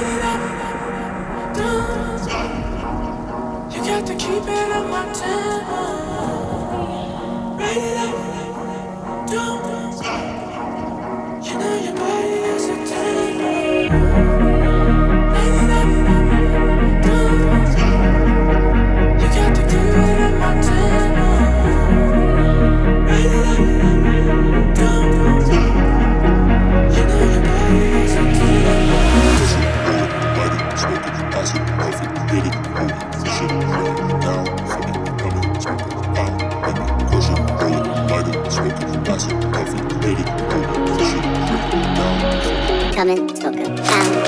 Only my place we wanna be.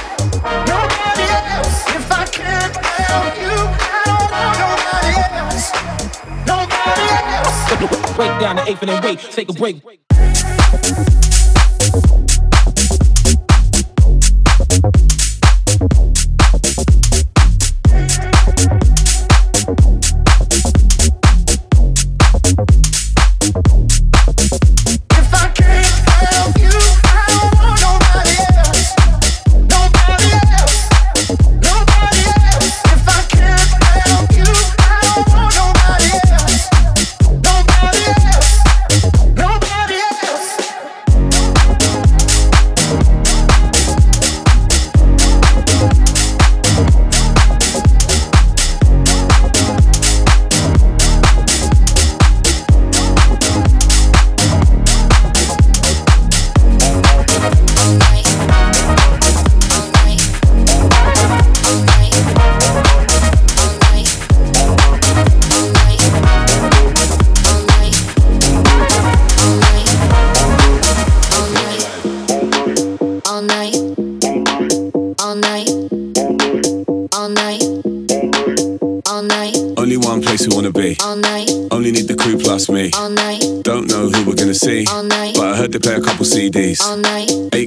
Only down the crew plus take a night.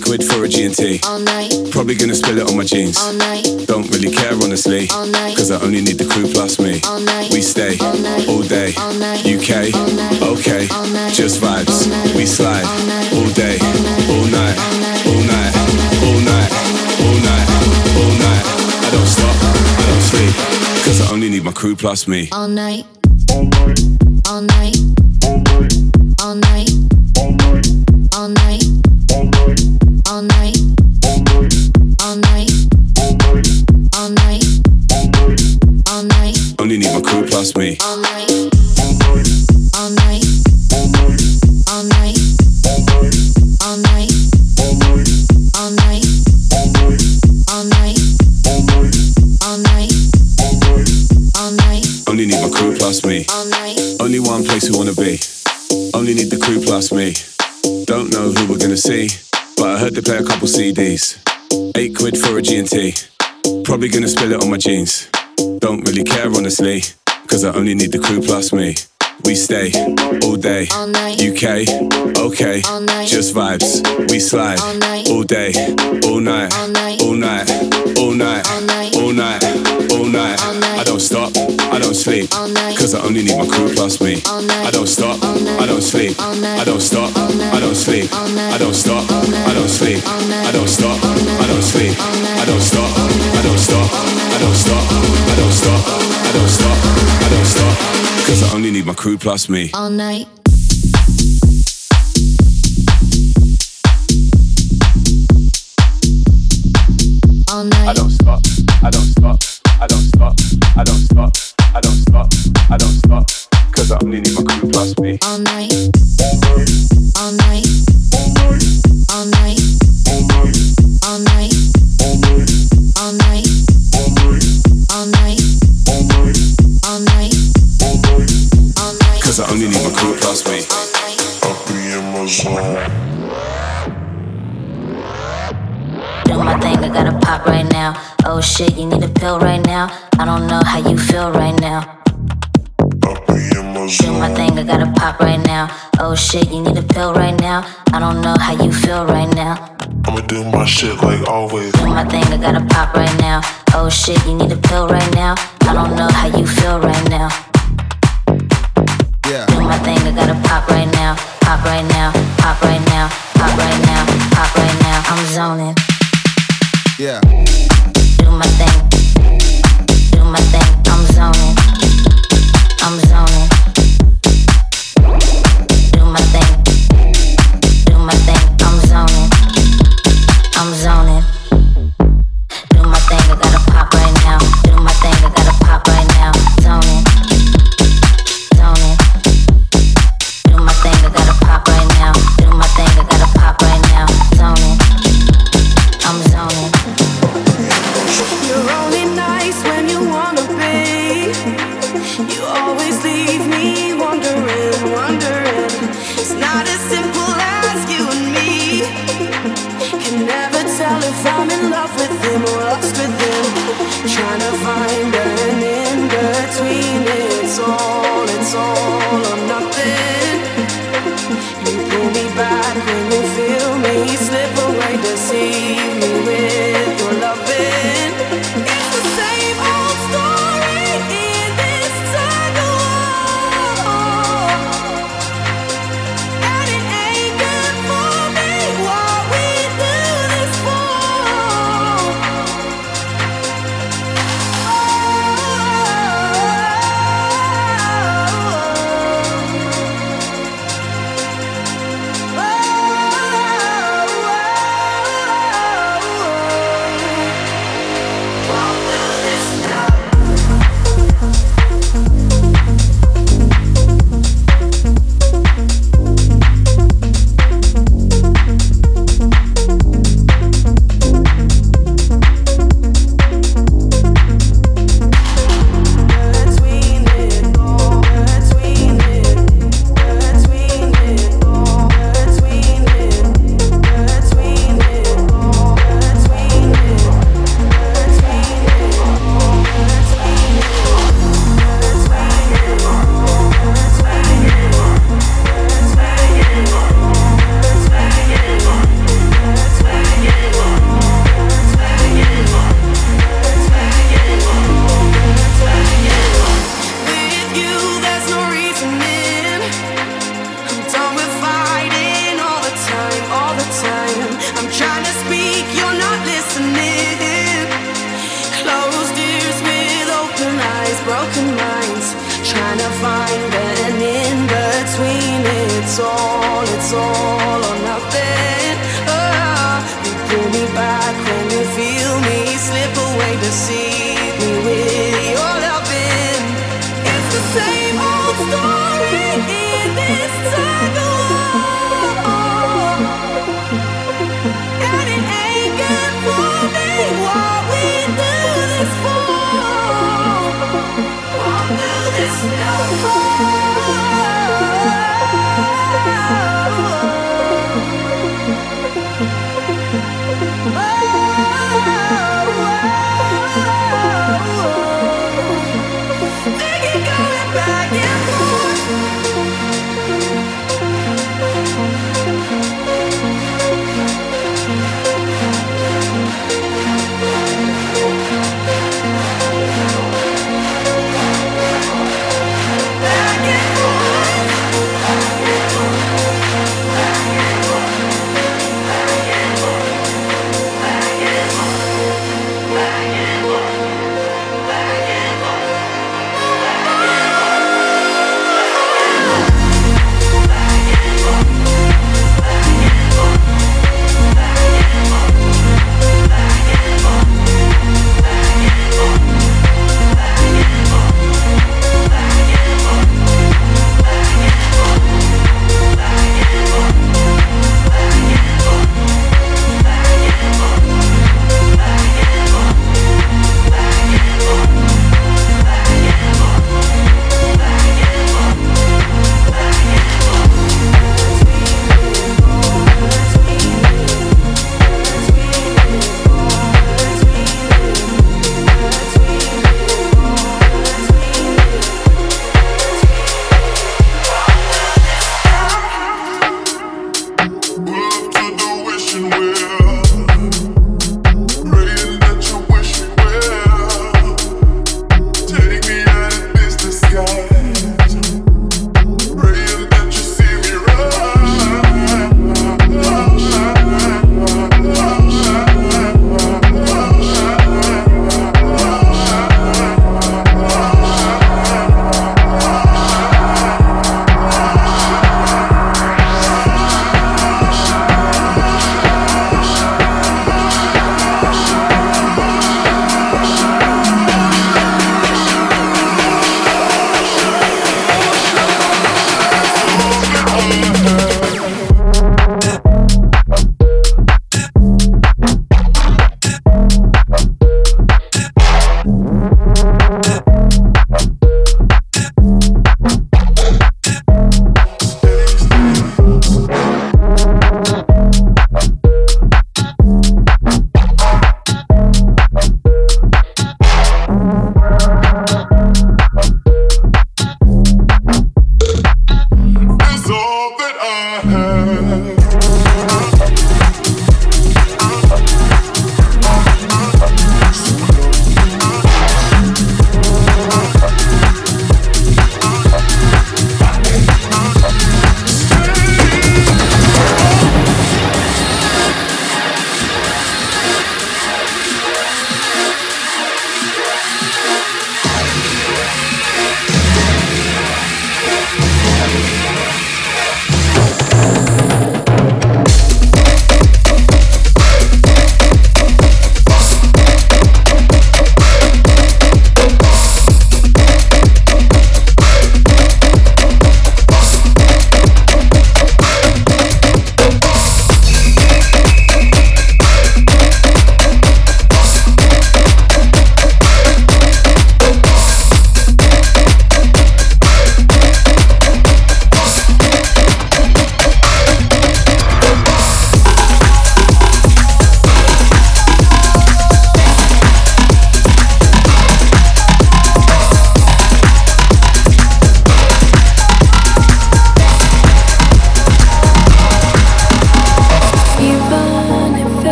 Eight quid for a G&T. Probably gonna spill it on my jeans. Don't really care honestly. Cause I only need the crew plus me. We stay all day. UK, okay. Just vibes. We slide all day, all night, all night, all night, all night, all night. I don't stop, I don't sleep. Cause I only need my crew plus me. All night. All night. All night. All night. All night. All night. Need my crew plus me. All night. All night. All night. All night. All night. All night. All night. All night. Only need my crew plus me. All night. Only one place we wanna be. Only need the crew plus me. Don't know who we're gonna see, but I heard they play a couple CDs. Eight quid for a G&T. Probably gonna spill it on my jeans. Don't really care honestly, cause I only need the crew plus me. We stay all day. UK, okay, just vibes. We slide All day, all night, All night. all night, all night, All night. all night, all night. All night. I don't stop, I don't sleep, All night. cause I only need my crew plus me. I don't stop. I don't sleep. I don't stop. I don't sleep. I don't stop. I don't sleep. I don't stop, I don't sleep. I don't stop, I don't stop, I don't stop, I don't stop, I don't stop, I don't stop, cause I only need my crew plus me. All night. All night. I don't stop, I don't stop, I don't stop, I don't stop, I don't stop, I don't stop, cause I only need my crew plus me. All night. All night. All Oh shit, you need a pill right now. I don't know how you feel right now. I be in my Do my thing, I gotta pop right now. Oh shit, you need a pill right now. I don't know how you feel right now. I'ma do my shit like always. Do my thing, I gotta pop right now. Oh shit, you need a pill right now. I don't know how you feel right now. Yeah. Do my thing, I gotta pop right now. Pop right now, pop right now, pop right now, pop right now. I'm zoning. Yeah. My thing. Do my thing. I'm zoning. I'm zoning.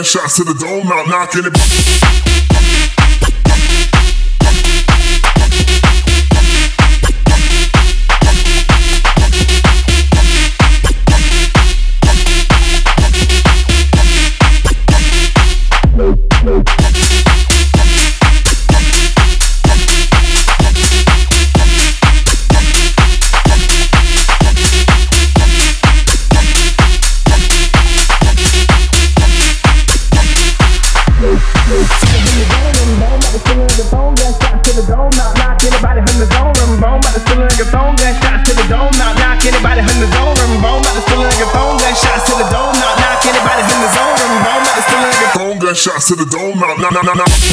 gunshots to the dome, not knocking it. to the dome. Nah, nah, nah, nah, nah.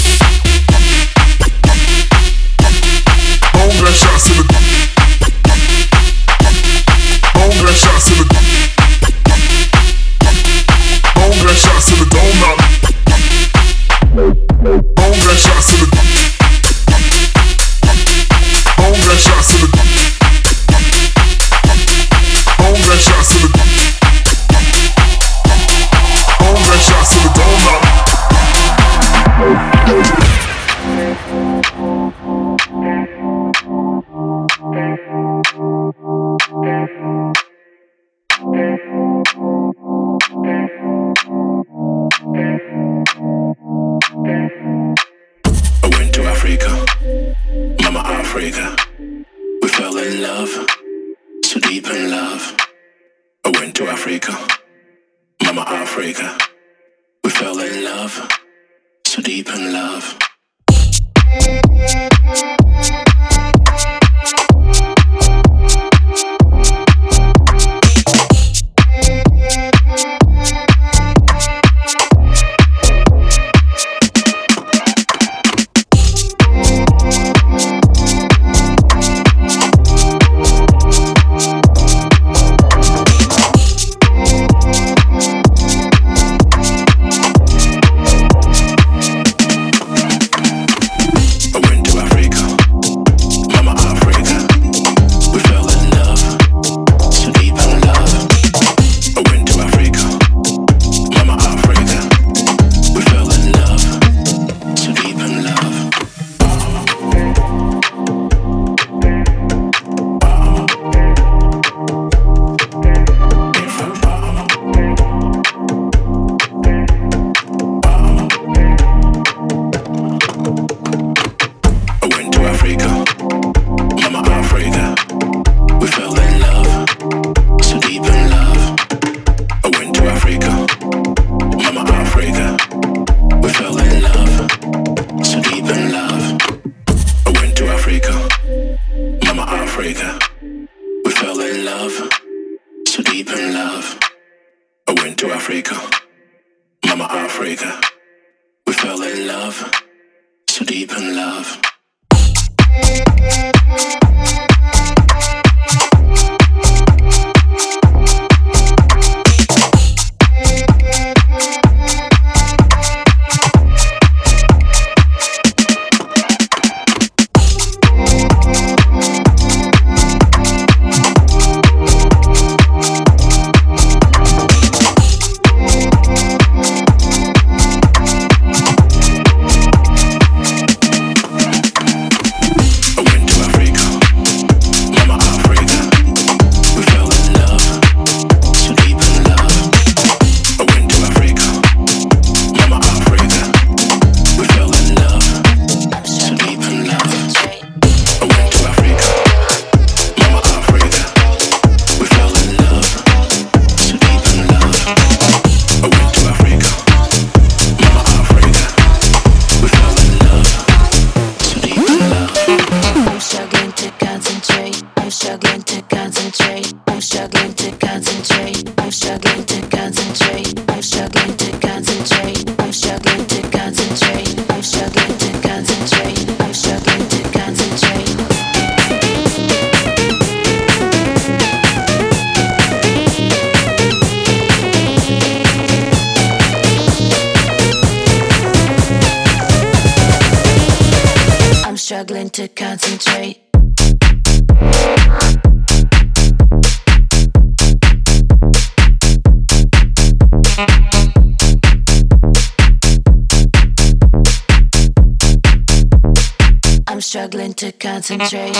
struggling to concentrate.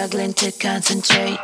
struggling to concentrate.